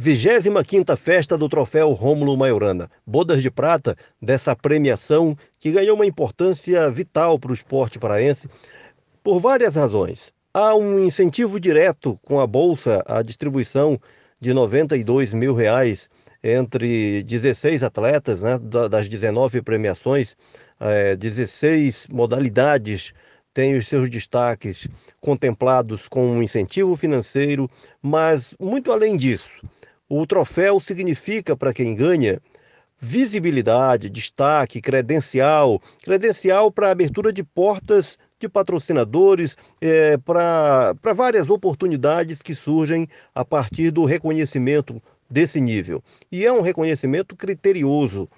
25ª Festa do Troféu Rômulo Maiorana. Bodas de prata dessa premiação que ganhou uma importância vital para o esporte paraense por várias razões. Há um incentivo direto com a Bolsa, a distribuição de 92 mil reais entre 16 atletas, né, das 19 premiações, é, 16 modalidades têm os seus destaques contemplados com um incentivo financeiro, mas muito além disso, o troféu significa para quem ganha visibilidade, destaque, credencial, credencial para abertura de portas de patrocinadores, é, para várias oportunidades que surgem a partir do reconhecimento desse nível. E é um reconhecimento criterioso,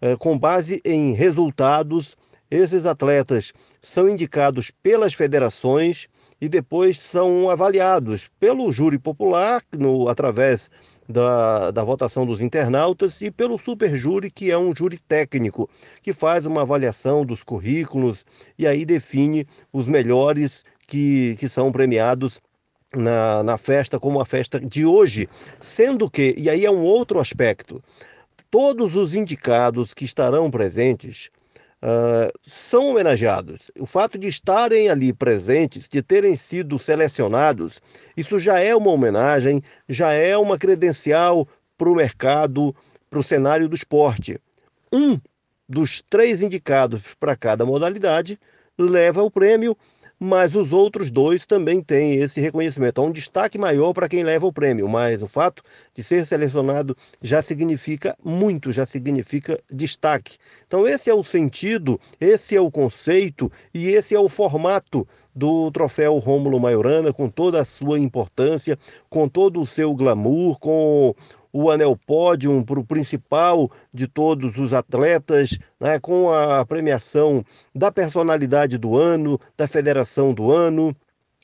é, com base em resultados. Esses atletas são indicados pelas federações e depois são avaliados pelo júri popular, no, através da, da votação dos internautas e pelo superjúri, que é um júri técnico, que faz uma avaliação dos currículos e aí define os melhores que, que são premiados na, na festa, como a festa de hoje. Sendo que, e aí é um outro aspecto, todos os indicados que estarão presentes uh, são homenageados. O fato de estarem ali presentes, de terem sido selecionados, isso já é uma homenagem, já é uma credencial para o mercado, para o cenário do esporte. Um dos três indicados para cada modalidade leva o prêmio mas os outros dois também têm esse reconhecimento. Há um destaque maior para quem leva o prêmio, mas o fato de ser selecionado já significa muito, já significa destaque. Então, esse é o sentido, esse é o conceito e esse é o formato do troféu Rômulo Maiorana, com toda a sua importância, com todo o seu glamour, com o anel pódium para o principal de todos os atletas, né, com a premiação da personalidade do ano, da federação do ano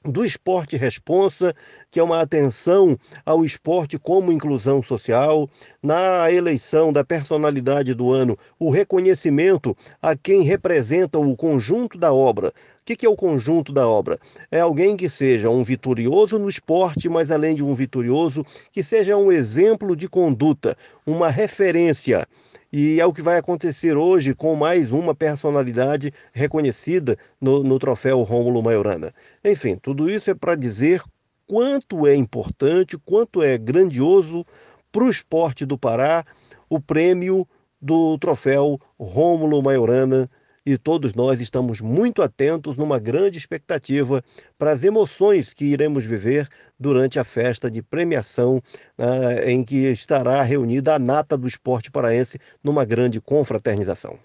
do Esporte Responsa, que é uma atenção ao esporte como inclusão social, na eleição da personalidade do ano, o reconhecimento a quem representa o conjunto da obra. O que é o conjunto da obra? É alguém que seja um vitorioso no esporte, mas além de um vitorioso, que seja um exemplo de conduta, uma referência e é o que vai acontecer hoje com mais uma personalidade reconhecida no, no troféu Rômulo Maiorana. Enfim, tudo isso é para dizer quanto é importante, quanto é grandioso para o esporte do Pará o prêmio do troféu Rômulo Maiorana e todos nós estamos muito atentos numa grande expectativa para as emoções que iremos viver durante a festa de premiação uh, em que estará reunida a nata do esporte paraense numa grande confraternização.